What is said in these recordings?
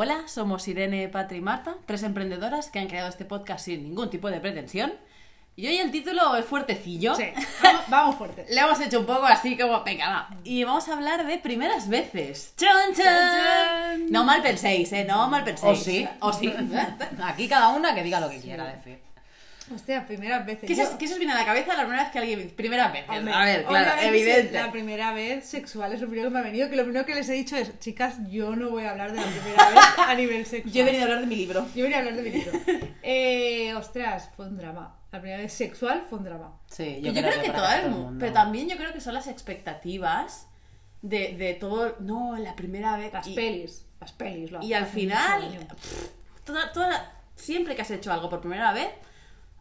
Hola, somos Irene, Patri y Marta, tres emprendedoras que han creado este podcast sin ningún tipo de pretensión. Y hoy el título es fuertecillo. Sí, vamos, vamos fuerte. Le hemos hecho un poco así como, venga, va. Y vamos a hablar de primeras veces. ¡Chan, chan! No mal penséis, ¿eh? No mal penséis. O sí. O sí. Aquí cada una que diga lo que quiera decir. Hostia, primeras veces. ¿Qué, Yo- se, ¿Qué se os viene a la cabeza la primera vez que alguien... Primera vez. Hombre, a ver, claro, evidente. La primera vez sexual es lo primero que me ha venido. Que lo primero que les he dicho es, chicas, yo no voy a hablar de la primera vez a nivel sexual. Yo he venido a hablar de mi libro. Yo venía a hablar de mi libro. Eh, ostras, fue un drama. La primera vez sexual fue un drama. Sí, Yo, creo, que, todo casi el mundo. Pero también yo creo que son las expectativas de, de todo. No, la primera vez. Las y, pelis. Las pelis. lo Y al final, pff, toda, toda- siempre que has hecho algo por primera vez,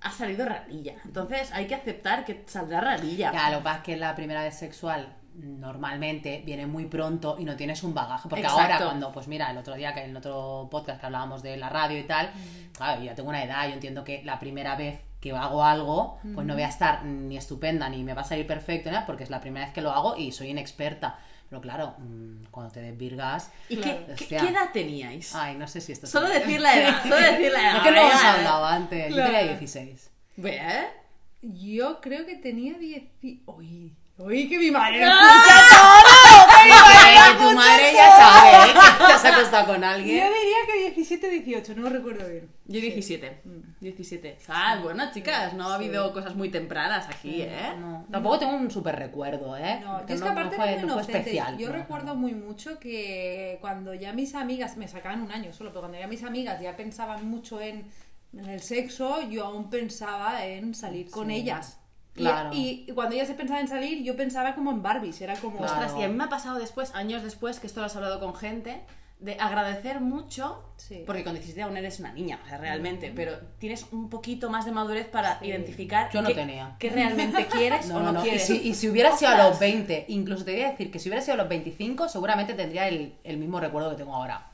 ha salido ranilla. Entonces hay que aceptar que saldrá ranilla. Ya, lo que pasa es que la primera vez sexual normalmente viene muy pronto y no tienes un bagaje. Porque Exacto. ahora, cuando, pues mira, el otro día que en otro podcast que hablábamos de la radio y tal, claro, yo ya tengo una edad, yo entiendo que la primera vez que hago algo, pues no voy a estar ni estupenda ni me va a salir perfecto, ¿no? porque es la primera vez que lo hago y soy inexperta. Pero claro, mm, cuando te desvirgas. ¿Y Claro. qué, qué- edad teníais? Ay, no sé si esto es- Solo decir la edad, solo decir la edad. Es que no hemos hablado antes. Yo Claro. tenía 16. ¿Eh? Yo creo que tenía 10. y- Uy, uy, que mi madre lo ¡Ah! escucha Eh, tu madre ya sabe ¿eh? que te has acostado con Yo alguien. diría que 17 18, no recuerdo bien. Yo 17. 17. Ah, bueno, chicas, no ha habido cosas muy tempranas aquí, ¿eh? No, tampoco tengo un súper recuerdo, ¿eh? No, yo es que aparte fue, muy no fue especial. Yo No, recuerdo muy mucho que cuando ya mis amigas, me sacaban un año solo, pero cuando ya mis amigas ya pensaban mucho en, en el sexo, yo aún pensaba en salir con Sí, ellas. Y- claro. Y, y cuando ellas se pensaban en salir, yo pensaba como en Barbies, era como... Claro. Ostras, y a mí me ha pasado después, años después, que esto lo has hablado con gente, de agradecer mucho, Sí. porque con 17 aún eres una niña, o sea, realmente, pero tienes un poquito más de madurez para identificar Yo no qué, tenía. qué realmente quieres No, o no, no, no. Y quieres. si, y si hubiera sido a los Ostras. 20, incluso te voy a decir que si hubiera sido a los 25, seguramente tendría el, el mismo recuerdo que tengo ahora.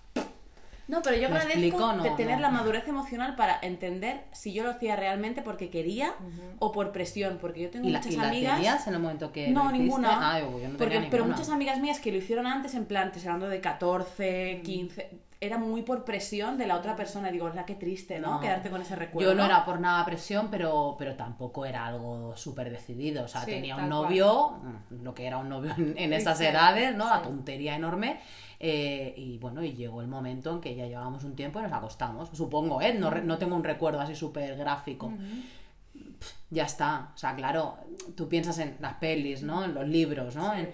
No, pero yo ¿Me agradezco? No, de tener no. la madurez emocional para entender si yo lo hacía realmente porque quería o por presión, porque yo tengo ¿Y la, muchas y la amigas... tenías en el momento que No, ninguna. Ah, digo, yo no Porque- tenía pero muchas amigas mías que lo hicieron antes, en plan, te hablando de 14, 15, era muy por presión de la otra persona. Digo, la qué triste, ¿no? No. Quedarte con ese recuerdo. Yo no era por nada presión, pero, pero tampoco era algo súper decidido. O sea, Sí, tenía un novio, lo que era un novio en, en esas edades, ¿no? La tontería enorme. eh, y bueno, y llegó el momento en que ya llevábamos un tiempo y nos acostamos. Supongo, ¿eh? No, no tengo un recuerdo así súper gráfico. Pff, Ya está. O sea, claro, tú piensas en las pelis, ¿no? En los libros, ¿no? En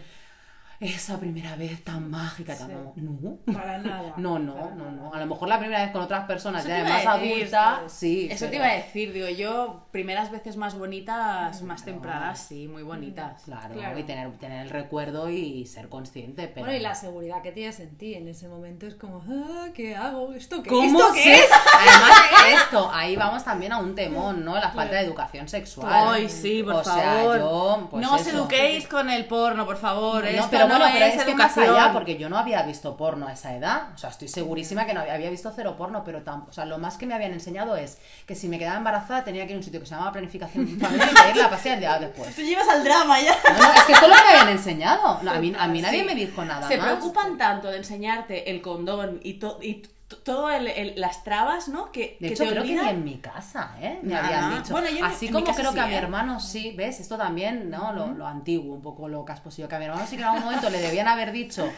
esa primera vez tan mágica, tan... Sí. No. Para nada. No, no, para no, no. A lo mejor la primera vez con otras personas, Eso ya te más adulta, sí. Eso te pero- iba a decir, digo, yo, primeras veces más bonitas, más tempranas, sí, muy bonitas. Claro, Claro. y tener, tener el recuerdo y ser consciente, pero... Bueno, y la seguridad que tienes en ti en ese momento es como, ah, ¿qué hago? ¿Esto qué, ¿Cómo ¿Esto qué es? Además, esto, ahí vamos también a un temón, ¿no? La falta de educación sexual. Ay, sí, por o favor. Sea, yo, pues no os eduquéis con el porno, por favor. No, pero bueno, no pero es, es, que más educación. allá, porque yo no había visto porno a esa edad. O sea, estoy segurísima que no había, había visto cero porno, pero tam- o sea, lo más que me habían enseñado es que si me quedaba embarazada tenía que ir a un sitio que se llamaba planificación familiar y pedirla a pasear el día después. Tú llevas al drama ya. No, no, es que esto es lo que me habían enseñado. No, a mí, a mí nadie Sí. me dijo nada Se más. preocupan tanto de enseñarte el condón y, to- y t- todo el- el- las trabas, ¿no? Que, De que hecho, te creo que ni en mi casa, ¿eh? Me Nada. habían dicho. Bueno, yo en- Así en mi como creo sí, que a mi ¿eh? hermano sí, ¿ves? Esto también, ¿no? Lo, lo antiguo, un poco lo casposillo que a mi hermano sí que en algún momento le debían haber dicho,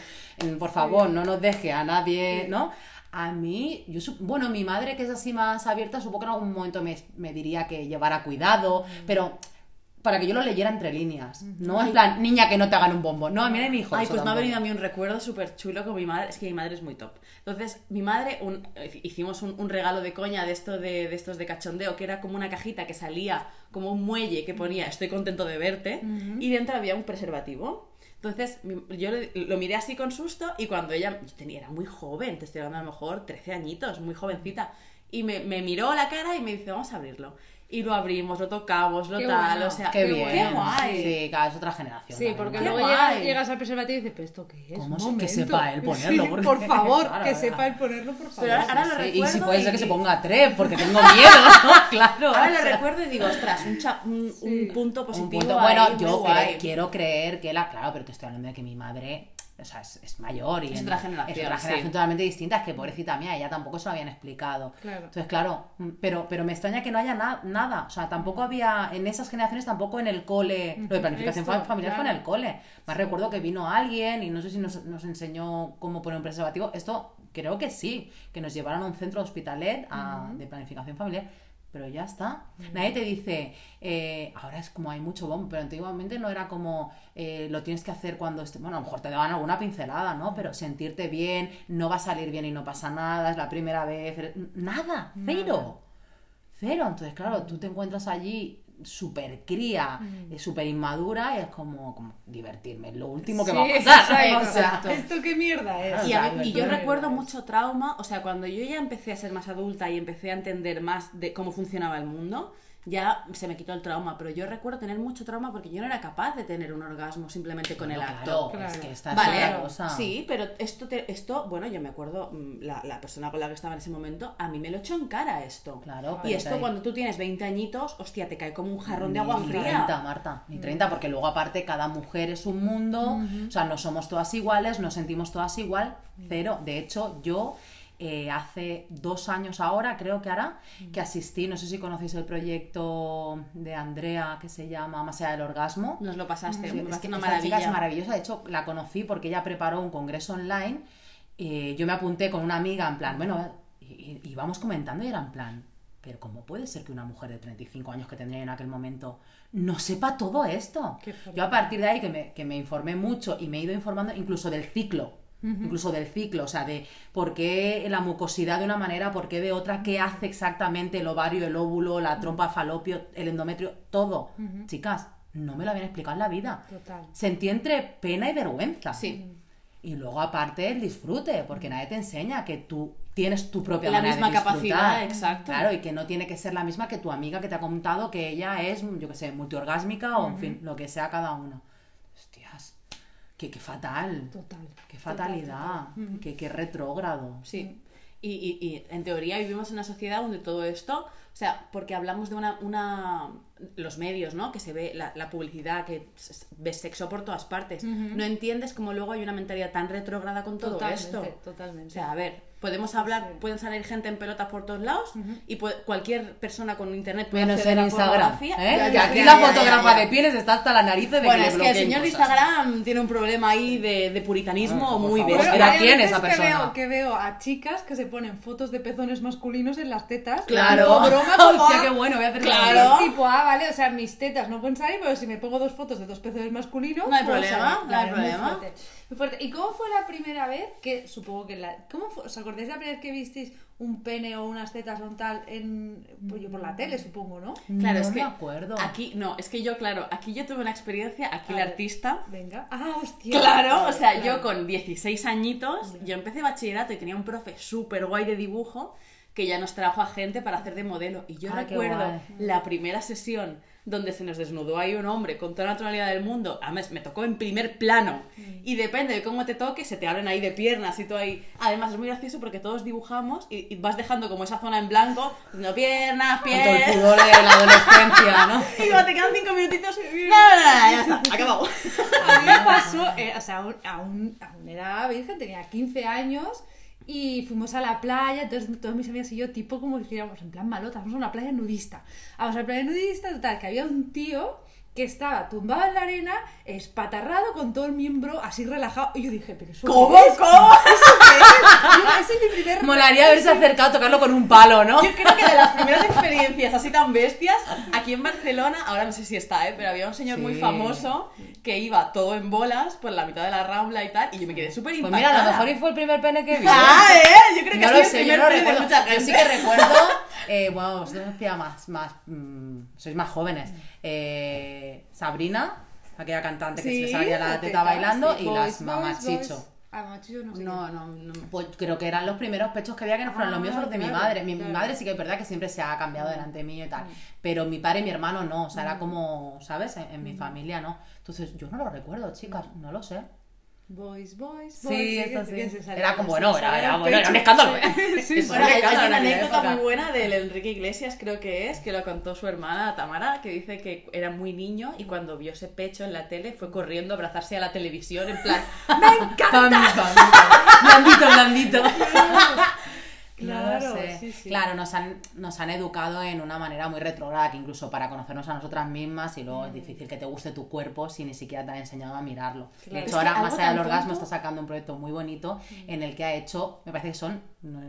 mm, por favor, no nos deje a nadie, ¿no? A mí, yo bueno, mi madre que es así más abierta, supongo que en algún momento me, me diría que llevara cuidado, pero para que yo lo leyera entre líneas, no en plan, niña que no te hagan un bombo, no, a mí era mi hijo. Ay, pues me ha venido a mí un recuerdo súper chulo con mi madre. Es que mi madre es muy top. Entonces, mi madre, un- hicimos un, un regalo de coña de, esto de, de estos de cachondeo, que era como una cajita que salía como un muelle que ponía estoy contento de verte, y dentro había un preservativo. Entonces, yo lo miré así con susto y cuando ella yo tenía, era muy joven, te estoy hablando a lo mejor 13 añitos, muy jovencita, y me, me miró la cara y me dice, vamos a abrirlo. Y lo abrimos, lo tocamos, lo Qué tal, bueno. o sea, Qué Qué bien. guay. Sí, claro, es otra generación. Sí, también, porque luego llegas, llegas al preservativo y dices, ¿pero esto qué es? ¿Cómo que momento". sepa él ponerlo? Sí, por favor, Claro, que sepa él ponerlo, por favor. Pero ahora, ahora lo Sí, recuerdo. y si puede ser que y- se ponga tres, porque tengo miedo, ¿no? Claro. Ahora lo sea. recuerdo y digo, ostras, un, cha- un, Sí. un punto Un positivo. punto- ahí, bueno, yo guay. quiero creer que la. Claro, pero te estoy hablando de que mi madre o sea, es, es mayor y Es otra generación, es otra sí. generación totalmente distinta, es que pobrecita mía, ella tampoco se lo habían explicado. Claro. Entonces, claro, mm, pero, pero me extraña que no haya na- nada, o sea, tampoco había, en esas generaciones tampoco en el cole, lo de planificación Esto, fa- familiar fue en claro. el cole. Más recuerdo que vino alguien y no sé si nos, nos enseñó cómo poner un preservativo, esto creo que sí, que nos llevaron a un centro hospitalet a- de planificación familiar. Pero ya está. Nadie te dice, eh, ahora es como hay mucho bombo, pero antiguamente no era como eh, lo tienes que hacer cuando esté. Bueno, a lo mejor te daban alguna pincelada, ¿no? Pero sentirte bien, no va a salir bien y no pasa nada, es la primera vez. Nada, cero. Cero. Entonces, claro, tú te encuentras allí súper cría, Mm. súper inmadura y es como, como divertirme, es lo último que Sí, va a pasar. exacto. O sea, Exacto. ¿Esto qué mierda es? Y, a sea, mí- y yo recuerdo mucho trauma, o sea, cuando yo ya empecé a ser más adulta y empecé a entender más de cómo funcionaba el mundo, ya se me quitó el trauma, pero yo recuerdo tener mucho trauma porque yo no era capaz de tener un orgasmo simplemente con el acto. claro, es que esta es Vale, otra cosa. sí, pero esto, te- esto, bueno, yo me acuerdo, mm, la, la persona con la que estaba en ese momento, a mí me lo echó en cara esto. Claro, y pero esto cuando tú tienes 20 añitos, hostia, te cae como un jarrón de agua Ni fría. 30, Marta, ni 30, porque luego aparte cada mujer es un mundo, o sea, no somos todas iguales, nos sentimos todas igual, cero. De hecho, yo eh, hace dos años ahora, creo que ahora, que asistí, no sé si conocéis el proyecto de Andrea que se llama Más allá del orgasmo. Nos lo pasaste, Sí, es que una esta chica es maravillosa. De hecho, la conocí porque ella preparó un congreso online. eh, yo me apunté con una amiga en plan, bueno, y, y- vamos comentando y era en plan, pero ¿cómo puede ser que una mujer de 35 años que tendría en aquel momento no sepa todo esto? Yo a partir de ahí que me, que me informé mucho y me he ido informando incluso del ciclo. Incluso del ciclo, o sea, de por qué la mucosidad de una manera, por qué de otra, qué hace exactamente el ovario, el óvulo, la trompa falopio, el endometrio, todo. Chicas, no me lo habían explicado en la vida. Total. Sentí entre pena y vergüenza. Sí. Y luego aparte el disfrute, porque nadie te enseña que tú tienes tu propia La manera misma de capacidad, exacto. Claro, y que no tiene que ser la misma que tu amiga que te ha contado que ella es, yo qué sé, multiorgásmica o en fin, lo que sea cada uno. Qué, qué fatal. Total. Qué fatalidad, qué, qué retrógrado. Sí. Y, y- y en teoría vivimos en una sociedad donde todo esto, o sea, porque hablamos de una, una los medios, ¿no? Que se ve la, la publicidad, que ves sexo por todas partes. No entiendes cómo luego hay una mentalidad tan retrógrada con todo Totalmente, esto. totalmente. O sea, a ver, podemos hablar, Sí. pueden salir gente en pelotas por todos lados y puede- cualquier persona con internet puede Menos en Instagram. ¿eh? Ya, Que ya, aquí ya, la fotógrafa ya. de pieles está hasta la nariz de Bueno, que es que el señor de cosas. Instagram tiene un problema ahí de, de puritanismo Ah, por muy bestia. Hay quién veces esa que persona. veo, que veo a chicas que se ponen fotos de pezones masculinos en las tetas. Claro. tipo broma como, Hostia, ah, qué bueno, voy a hacer Claro. Tipo, ah, vale, o sea, mis tetas no pueden salir, pero si me pongo dos fotos de dos pezones masculinos, No hay problema, salir. no Claro, hay muy problema. fuerte, muy fuerte. ¿Y cómo fue la primera vez que, supongo que la... ¿Cómo fue? ¿Os acordáis la primera vez que visteis un pene o unas tetas o un tal en... Pues yo por la tele, supongo, ¿no? Claro, no es que me acuerdo. Aquí, no, es que yo, claro, aquí yo tuve una experiencia, aquí A la ver. artista. Venga. Ah, hostia. Claro, o sea, Claro. yo con 16 añitos, yo empecé bachillerato y tenía un profe súper guay de dibujo que ya nos trajo a gente para hacer de modelo. Y yo Ah, recuerdo la primera sesión donde se nos desnudó ahí un hombre con toda la naturalidad del mundo. Además, me tocó en primer plano. Y depende de cómo te toque, se te abren ahí de piernas y todo ahí. Además, es muy gracioso porque todos dibujamos y, y vas dejando como esa zona en blanco, diciendo piernas, Con todo el piernas. pudor de la adolescencia, ¿no? Y cuando te quedan cinco minutitos, no, no, no, ya está, acabado. A mí me pasó, eh, o sea, aún, aún era virgen, tenía 15 años y fuimos a la playa, entonces todos mis amigas y yo, tipo como si en plan malota, vamos a una playa nudista. Vamos a la playa nudista, total, que había un tío que estaba tumbado en la arena, espatarrado con todo el miembro así relajado. Y yo dije, pero eso ¿Cómo? es? ¿Cómo? ¿Eso qué es? Yo, ese es mi primer Molaría haberse acercado a tocarlo con un palo, ¿no? Yo creo que de las primeras experiencias así tan bestias, aquí en Barcelona, ahora no sé si está, ¿eh? pero había un señor muy Sí. famoso que iba todo en bolas por la mitad de la rambla y tal, y yo me quedé súper Pues impactada. mira, a lo mejor y fue el primer pene que vi. Ah, ¿eh? Yo creo que No lo sé, el yo primer no lo pene de recuerdo. mucha Yo gente. sí que recuerdo, eh, bueno, vosotros os más, más, mm, sois más jóvenes. Eh, Sabrina, aquella cantante que se le salía la teta bailando, y las mamachicho. Ah, no sé. No, no, no. Pues creo que eran los primeros pechos que había que no fueron los míos, Ah, son los de mi claro, madre. Mi, mi claro. madre sí que es verdad que siempre se ha cambiado delante mío y tal. Pero mi padre y mi hermano no. O sea, era como, ¿sabes? En, en mi familia no. Entonces, yo no lo recuerdo, chicas. No lo sé. Boys, boys, boys. Sí, eso sí. Era como, se era, bueno, era un escándalo. ¿eh? Sí, sí. un Bueno, hay, una anécdota muy buena del Enrique Iglesias, creo que es, que lo contó su hermana Tamara, que dice que era muy niño y cuando vio ese pecho en la tele fue corriendo a abrazarse a la televisión en plan, Blandito, blandito, blandito. Claro, No lo sé. sí, sí. Claro, nos han, nos han educado en una manera muy retrograda que incluso para conocernos a nosotras mismas y luego es difícil que te guste tu cuerpo si ni siquiera te han enseñado a mirarlo. De hecho, ahora más allá del orgasmo tonto- está sacando un proyecto muy bonito en el que ha hecho, me parece que son,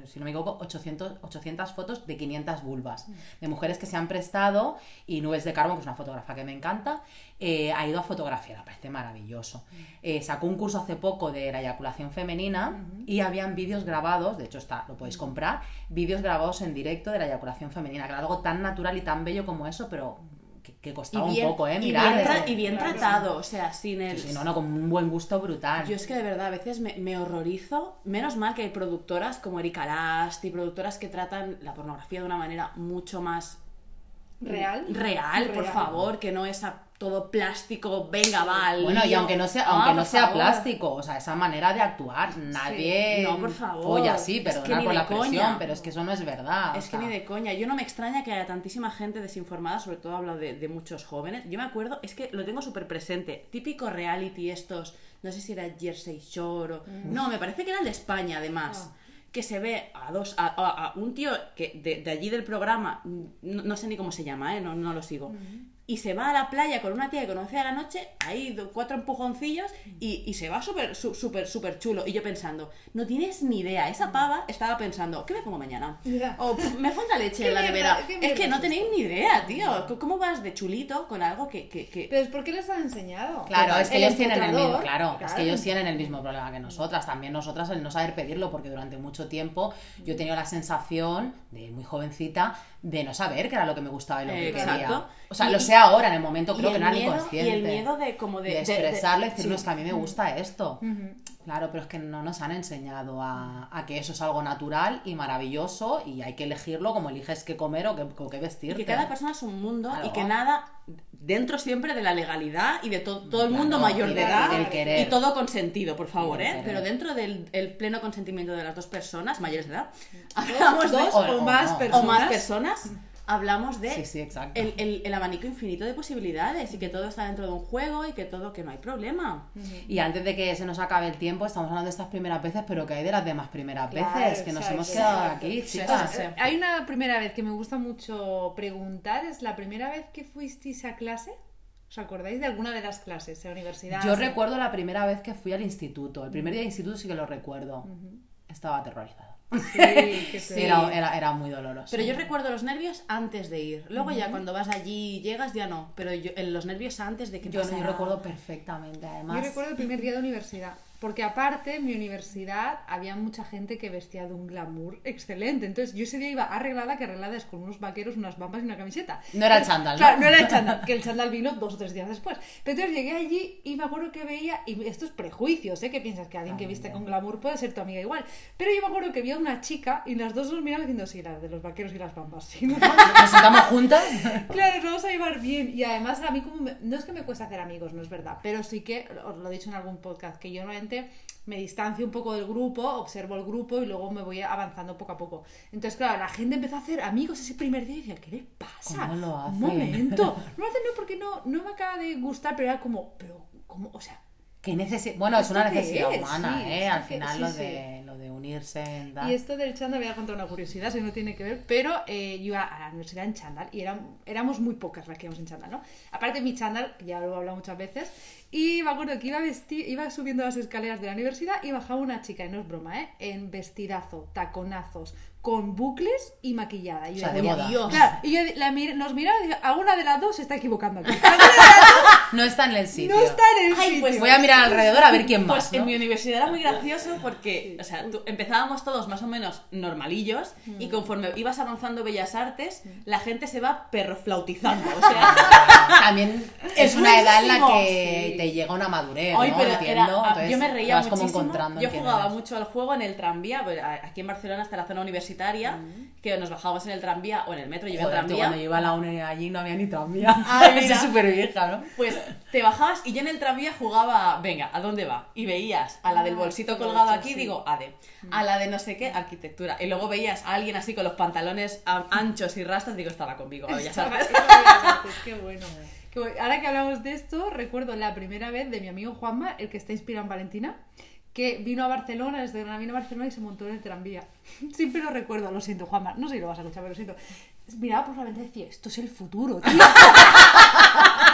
si no me equivoco, 800, 800 fotos de 500 vulvas de mujeres que se han prestado y Nubes de Carbón, que es una fotógrafa que me encanta, eh, ha ido a fotografiar, me parece maravilloso. Eh, sacó un curso hace poco de la eyaculación femenina y habían vídeos grabados, de hecho está, lo podéis comprar, vídeos grabados en directo de la eyaculación femenina, que era algo tan natural y tan bello como eso, pero que, costaba bien, un poco, ¿eh? y Mirar. bien, tra- desde- y bien Claro. tratado, o sea, sin el... Sí, sí, no, no, con un buen gusto brutal. Yo es que de verdad a veces me, me horrorizo. Menos mal que hay productoras como Erika Last y productoras que tratan la pornografía de una manera mucho más ¿Real? real, por Real. favor, que no es a todo plástico, venga, va. Bueno, y aunque no sea, Ah, aunque no sea favor. plástico, o sea, esa manera de actuar, nadie No, por favor. folla así, Es que por la presión, coña. pero es que eso no es verdad. o Es que ni de coña. Yo no me extraña que haya tantísima gente desinformada, sobre todo hablo de, de muchos jóvenes. Yo me acuerdo, es que lo tengo súper presente. Típico reality estos, no sé si era Jersey Shore o... No, me parece que era el de España, además. Ah. Que se ve a dos, a, a- a un tío que de, de allí del programa, no, no sé ni cómo se llama, ¿eh? no, no lo sigo. Y se va a la playa con una tía que conoce a la noche, ahí cuatro empujoncillos, y, y se va súper, súper, súper chulo. Y yo pensando, no tienes ni idea. Esa pava estaba pensando, ¿qué me pongo mañana? O "Pff, me falta leche ¿Qué en la nevera. Es que no tenéis ni idea, tío. ¿Cómo vas de chulito con algo que... que, que- Pero es porque les han enseñado. Claro, es que El ellos tienen el mismo, empotrador, claro, es que ellos tienen el mismo problema que nosotras, también nosotras el no saber pedirlo, porque durante mucho tiempo yo he tenido la sensación de muy jovencita de no saber qué era lo que me gustaba y lo que Exacto. quería. O sea, Y- lo sé ahora, en el momento creo que no era ni miedo- consciente. Y el miedo de como de... de de- de- expresarlo y decir, sí. no, es que a mí me gusta esto. Claro, pero es que no nos han enseñado a, a que eso es algo natural y maravilloso y hay que elegirlo como eliges qué comer o qué, o qué vestirte. que cada persona es un mundo Claro. y que nada dentro siempre de la legalidad y de to- todo el mundo mayor de edad y del querer. y todo consentido, por favor, ¿eh? querer. Pero dentro del el pleno consentimiento de las dos personas mayores de edad, hablamos Dos o- o, o más no. o personas. más personas, hablamos de Sí, sí, exacto. el, el- el abanico infinito de posibilidades y que todo está dentro de un juego y que todo que no hay problema. Y antes de que se nos acabe el tiempo, estamos hablando de estas primeras veces, pero que hay de las demás primeras Claro, veces, que nos hemos quedado aquí, chicas. sí, sí. Hay una primera vez que me gusta mucho preguntar, es la primera vez que fuisteis a clase. ¿Os acordáis de alguna de las clases de universidad? Yo recuerdo la primera vez que fui al instituto. El primer día de instituto sí que lo recuerdo. Estaba aterrorizada. Sí, que Sí, era, era, era muy doloroso. Pero yo recuerdo los nervios antes de ir. Luego ya cuando vas allí y llegas ya no. Pero yo, en los nervios antes de que Yo, yo pasara- recuerdo perfectamente, además. Yo recuerdo el primer día de universidad, porque aparte en mi universidad había mucha gente que vestía de un glamour excelente. Entonces yo ese día iba arreglada, que arreglada es con unos vaqueros, unas bambas y una camiseta. No era el chándal, ¿no? Claro, no era el chándal, que el chándal vino dos o tres días después. Pero entonces llegué allí y me acuerdo que veía, y estos prejuicios, ¿eh? Que piensas que alguien que viste con glamour puede ser tu amiga igual. Pero yo me acuerdo que vi a una chica y las dos nos miraban diciendo, sí, la de los vaqueros y las bambas. Sí, nos vamos Nos sentamos juntas. Claro, nos vamos a llevar bien. Y además a mí como me- no es que me cueste hacer amigos, no es verdad, pero sí que, os lo he dicho en algún podcast, que yo normalmente me distancio un poco del grupo, observo el grupo y luego me voy avanzando poco a poco. Entonces, claro, la gente empezó a hacer amigos ese primer día y decía, ¿qué le pasa? ¿Cómo lo Un hacen? momento. No lo hacen no porque no, no me acaba de gustar, pero era como, pero, ¿cómo? O sea, Que necesi- bueno, es ¿Esto una qué necesidad es? humana, Sí, ¿eh? Al qué- final sí, lo, sí. De, lo de unirse en tal. Y esto del chándal, voy a contar una curiosidad, si no tiene que ver, pero eh, yo iba a la universidad en chándal y eran, éramos muy pocas las que íbamos en chándal, ¿no? Aparte mi chándal, ya lo he hablado muchas veces, y me acuerdo que iba, vesti- iba subiendo las escaleras de la universidad y bajaba una chica, y no es broma, ¿eh? En vestidazo, taconazos, con bucles y maquillada. Y O yo sea, de boda. Dios. Claro, y yo la mir- nos miraba y decía, alguna de las dos se está equivocando aquí. No está en el sitio. no está en el Ay, sitio. pues Voy a mirar alrededor a ver quién más. Pues ¿no? en mi universidad era muy gracioso porque, o sea, tú- empezábamos todos más o menos normalillos y conforme ibas avanzando Bellas Artes, la gente se va perroflautizando. O sea, También Es es una edad en la buenísimo. que Sí. te llega una madurez, Ay, ¿no? pero Entiendo. era- ah, Entonces, yo me reía como muchísimo. encontrando Yo jugaba eres. mucho al juego en el tranvía, aquí en Barcelona hasta la zona universitaria, que nos bajábamos en el tranvía o en el metro, yo Joder, tú, tranvía. cuando yo iba a la uni allí no había ni tranvía. Ay, mira. Soy súper vieja, ¿no? Pues te bajabas y yo en el tranvía jugaba, venga, ¿a dónde va? Y veías a la del Ah, bolsito colgado aquí, digo, ADE. A la de no sé qué, arquitectura. Y luego veías a alguien así con los pantalones anchos y rastas, digo, estaba conmigo, ya sabes. Qué bueno. Qué bueno. Ahora que hablamos de esto, recuerdo la primera vez de mi amigo Juanma, el que está inspirado en Valentina, que vino a Barcelona, desde Granada vino a Barcelona y se montó en el tranvía. Siempre lo recuerdo, lo siento, Juanma, no sé si lo vas a escuchar, pero lo siento. Miraba por la ventana y decía, esto es el futuro, tío.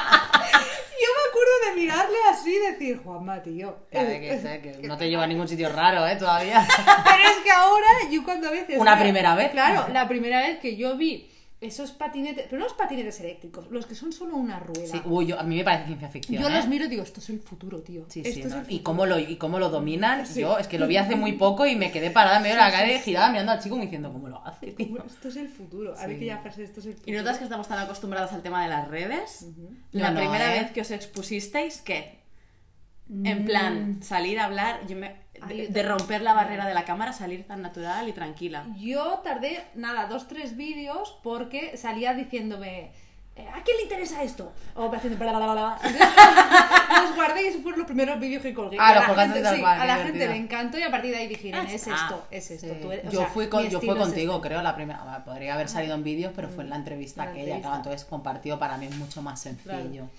De mirarle así y decir, Juanma, tío. Que, sé que no te lleva a ningún sitio raro, ¿eh? Todavía. Pero es que ahora, yo cuando a veces. Una primera vez. Claro, la primera vez que yo vi esos patinetes, pero no los patinetes eléctricos, los que son solo una rueda. Sí, uy, yo- a mí me parece ciencia ficción. yo ¿eh? los miro y digo, esto es el futuro, tío. Sí, esto sí, es ¿no? el y futuro. cómo lo y cómo lo dominan. Sí. Yo es que lo vi hace muy poco y me quedé parada en medio de la calle girada mirando al chico como diciendo cómo lo hace, tío. Esto es el futuro. A ver que ya frase, esto es el futuro. Y nosotras que estamos tan acostumbradas al tema de las redes, la no, primera ¿eh? vez que os expusisteis, ¿qué? En plan, salir a hablar, yo me- Ay, de, romper la barrera de la cámara, salir tan natural y tranquila. Yo tardé, nada, dos, tres vídeos porque salía diciéndome. "Eh, ¿A quién le interesa esto? O haciendo bla, bla, bla, bla. Los guardé y esos fueron los primeros vídeos que colgué. Ah, a la gente, sí, a la gente le encantó y a partir de ahí dijeron, Ah, es esto, es esto. Sí. tú eres- o yo sea, fui con, yo fui es contigo, este. creo, la primera. Podría haber salido en vídeos, pero fue en la entrevista La aquella, entrevista. claro, entonces compartido para mí es mucho más sencillo.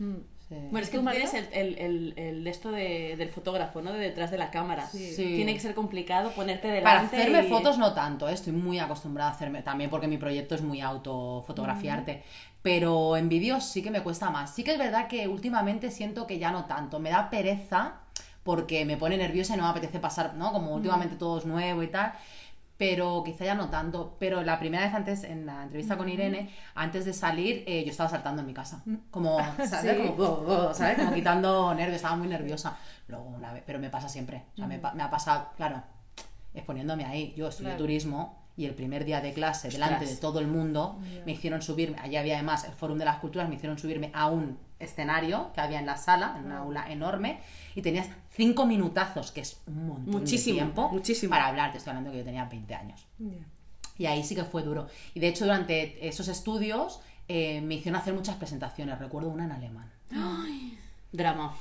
Mm. Sí. Bueno, es que ¿Tú, tienes el, el, el, esto de- del fotógrafo, ¿no? De detrás de la cámara. Sí. Sí. Tiene que ser complicado ponerte delante. Para hacerme y- fotos no tanto, ¿eh? estoy muy acostumbrada a hacerme, también porque mi proyecto es muy autofotografiarte, pero en vídeos sí que me cuesta más. Sí que es verdad que últimamente siento que ya no tanto, me da pereza porque me pone nerviosa y no me apetece pasar, ¿no? Como últimamente todo es nuevo y tal. Pero quizá ya no tanto. Pero la primera vez antes, en la entrevista con Irene, antes de salir, eh, yo estaba saltando en mi casa. Como, ¿sabes? Sí. Como, "Oh, oh", ¿sabes? Como quitando nervios, estaba muy nerviosa. Luego una vez, pero me pasa siempre. O sea, me, me ha pasado, claro, exponiéndome ahí. Yo estudié Claro. turismo y el primer día de clase, delante de todo el mundo, me hicieron subirme, allí había además el Fórum de las Culturas, me hicieron subirme a un escenario que había en la sala, en una aula enorme, y tenías cinco minutazos, que es un montón Muchísimo, de tiempo, muchísimo. para hablar. Te estoy hablando que yo tenía 20 años. Y ahí sí que fue duro. Y de hecho, durante esos estudios eh, me hicieron hacer muchas presentaciones. Recuerdo una en alemán. Drama.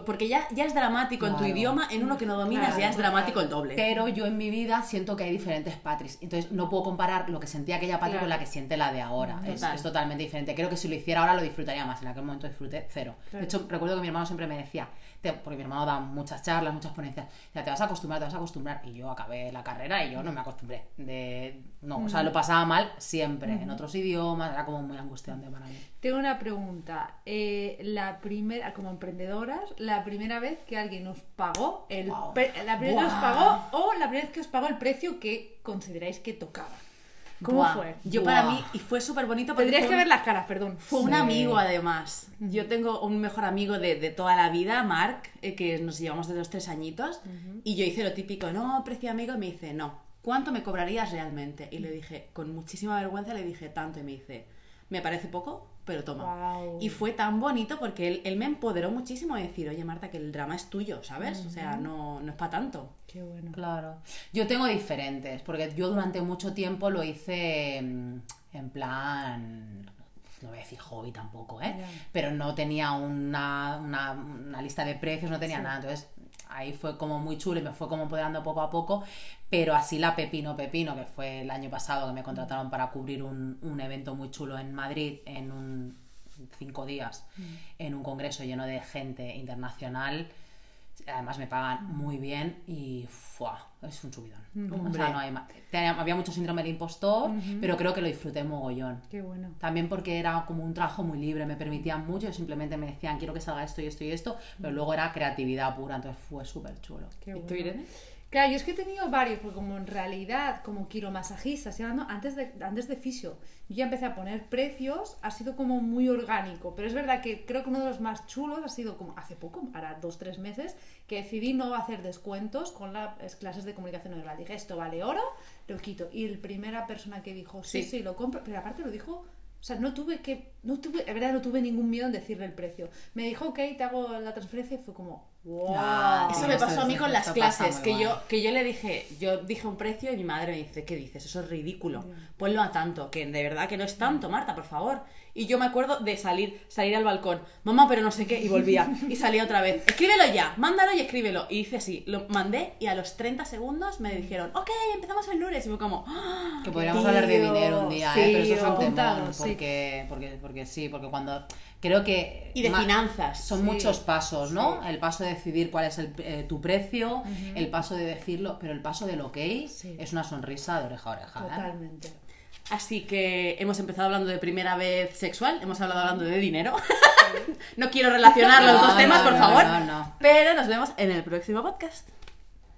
Porque ya, ya es dramático en tu idioma, en uno que no dominas Claro, ya es dramático el doble. Pero yo en mi vida siento que hay diferentes Patris. Entonces no puedo comparar lo que sentía aquella Patri Claro. con la que siente la de ahora. Es, Total. es totalmente diferente. Creo que si lo hiciera ahora lo disfrutaría más. En aquel momento disfruté cero. De hecho, recuerdo que mi hermano siempre me decía, te- porque mi hermano da muchas charlas, muchas ponencias, ya te vas a acostumbrar, te vas a acostumbrar. Y yo acabé la carrera y yo no me acostumbré. De, no, o sea, lo pasaba mal siempre. En otros idiomas, era como muy angustiante para mí. Tengo una pregunta. Eh, la primera, como emprendedoras, la primera vez que alguien os pagó el la primera vez que os Guau. pagó o la primera vez que os pagó el precio que consideráis que tocaba. ¿Cómo fue? Yo para mí, y fue súper bonito porque Tendrías que ver las caras, perdón. Fue un amigo además. Yo tengo un mejor amigo de, de toda la vida, Mark, eh, que nos llevamos de los tres añitos. Y yo hice lo típico, no, precio amigo, y me dice, no, ¿cuánto me cobrarías realmente? Y le dije, con muchísima vergüenza, le dije tanto. Y me dice, me parece poco, pero toma. Y fue tan bonito porque él, él me empoderó muchísimo de decir, oye Marta, que el drama es tuyo, ¿sabes? O sea, no, no es para tanto. Qué bueno. Claro. Yo tengo diferentes, porque yo durante mucho tiempo lo hice mm, en plan. No voy a decir hobby tampoco, ¿eh? Pero no tenía una, una- una lista de precios, no tenía nada. Entonces ahí fue como muy chulo y me fue como empoderando poco a poco. Pero así la Pepino Pepino, que fue el año pasado que me contrataron para cubrir un, un evento muy chulo en Madrid en un cinco días, en un congreso lleno de gente internacional. Además me pagan muy bien y ¡fua! Es un subidón. O Hombre. sea, no hay más. Había mucho síndrome del impostor, pero creo que lo disfruté mogollón. Qué bueno. También porque era como un trabajo muy libre, me permitían mucho, y simplemente me decían quiero que salga esto y esto y esto, pero luego era creatividad pura, entonces fue súper chulo. Qué ¿Y bueno. tú, Irene? Claro, yo es que he tenido varios, porque como en realidad, como quiromasajista, estoy hablando antes de, antes de fisio, yo ya empecé a poner precios, ha sido como muy orgánico, pero es verdad que creo que uno de los más chulos ha sido como hace poco, ahora dos, tres meses, que decidí no hacer descuentos con las clases de comunicación verbal. Dije, esto vale oro, lo quito. Y la primera persona que dijo, sí, Sí. sí, lo compro, pero aparte lo dijo... O sea, no tuve que, no tuve, de verdad no tuve ningún miedo en decirle el precio. Me dijo, ok, te hago la transferencia y fue como, wow. Ah, Eso me pasó a mí con las clases, que mal. yo, que yo le dije, yo dije un precio y mi madre me dice, ¿qué dices? Eso es ridículo. Ponlo a tanto, que de verdad que no es tanto, Marta, por favor. Y yo me acuerdo de salir, salir al balcón, mamá, pero no sé qué, y volvía. Y salía otra vez, escríbelo ya, mándalo y escríbelo. Y hice así, lo mandé y a los 30 segundos me dijeron, ok, empezamos el lunes. Y fue como, "Ah, Que podríamos tío, hablar de dinero un día, ¿eh? pero eso es un Tío, sí. Porque, porque, porque sí, porque cuando creo que Y de finanzas. son sí. muchos pasos, ¿no? El paso de decidir cuál es el, eh, tu precio, el paso de decirlo, pero el paso del ok Sí. es una sonrisa de oreja a oreja. ¿eh? Totalmente. Así que hemos empezado hablando de primera vez sexual, hemos hablado hablando de dinero. no quiero relacionar los No, dos temas, no, por no, favor. no, no. Pero nos vemos en el próximo podcast.